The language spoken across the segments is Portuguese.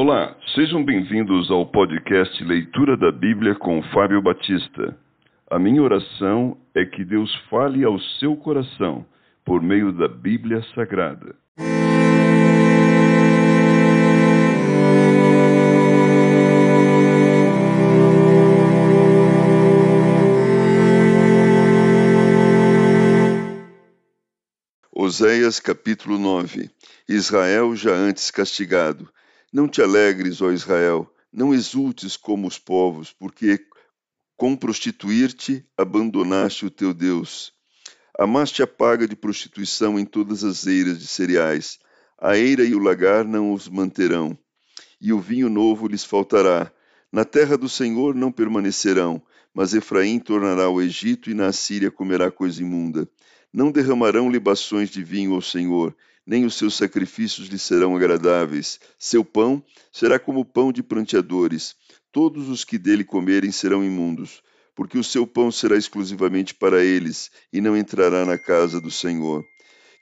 Olá, sejam bem-vindos ao podcast Leitura da Bíblia com Fábio Batista. A minha oração é que Deus fale ao seu coração por meio da Bíblia Sagrada. Oséias capítulo 9 Israel já antes castigado. Não te alegres, ó Israel, não exultes como os povos, porque com prostituir-te abandonaste o teu Deus. Amaste a paga de prostituição em todas as eiras de cereais. A eira e o lagar não os manterão, e o vinho novo lhes faltará. Na terra do Senhor não permanecerão, mas Efraim tornará ao Egito e na Assíria comerá coisa imunda. Não derramarão libações de vinho ao Senhor, nem os seus sacrifícios lhe serão agradáveis. Seu pão será como pão de pranteadores. Todos os que dele comerem serão imundos, porque o seu pão será exclusivamente para eles, e não entrará na casa do Senhor.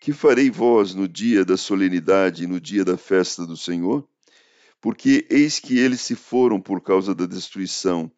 Que farei vós no dia da solenidade e no dia da festa do Senhor? Porque eis que eles se foram por causa da destruição,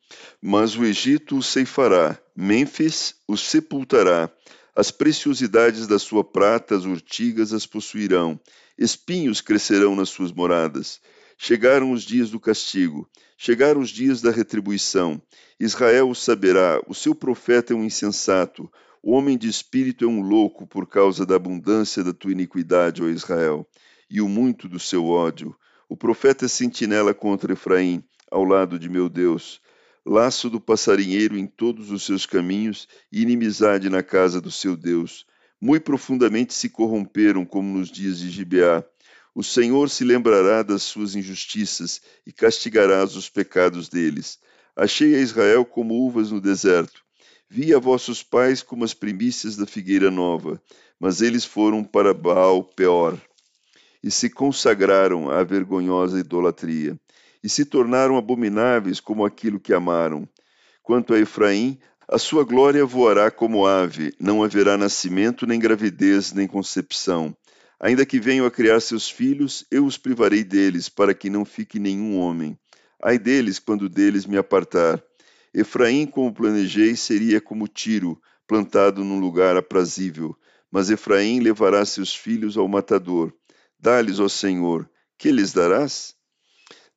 mas o Egito os ceifará, Mênfis os sepultará, as preciosidades da sua prata, as urtigas as possuirão, espinhos crescerão nas suas moradas. Chegaram os dias do castigo, chegaram os dias da retribuição. Israel o saberá, o seu profeta é um insensato, o homem de espírito é um louco por causa da abundância da tua iniquidade, ó Israel, e o muito do seu ódio. O profeta é sentinela contra Efraim, ao lado de meu Deus laço do passarinheiro em todos os seus caminhos e inimizade na casa do seu Deus. Muito profundamente se corromperam, como nos dias de Gibeá. O Senhor se lembrará das suas injustiças e castigará os pecados deles. Achei a Israel como uvas no deserto. Vi a vossos pais como as primícias da figueira nova, mas eles foram para Baal Peor e se consagraram à vergonhosa idolatria e se tornaram abomináveis como aquilo que amaram. Quanto a Efraim, a sua glória voará como ave, não haverá nascimento, nem gravidez, nem concepção. Ainda que venham a criar seus filhos, eu os privarei deles, para que não fique nenhum homem. Ai deles, quando deles me apartar. Efraim, como planejei, seria como Tiro, plantado num lugar aprazível. Mas Efraim levará seus filhos ao matador. Dá-lhes, ó Senhor, que lhes darás?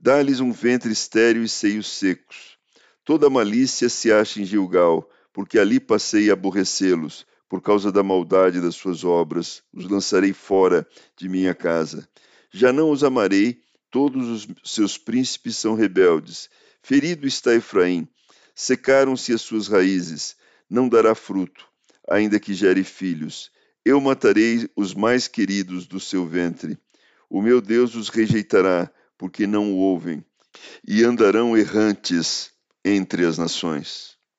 Dá-lhes um ventre estéril e seios secos. Toda malícia se acha em Gilgal, porque ali passei a aborrecê-los, por causa da maldade das suas obras, os lançarei fora de minha casa. Já não os amarei, todos os seus príncipes são rebeldes. Ferido está Efraim, secaram-se as suas raízes, não dará fruto, ainda que gere filhos. Eu matarei os mais queridos do seu ventre. O meu Deus os rejeitará, porque não o ouvem, e andarão errantes entre as nações.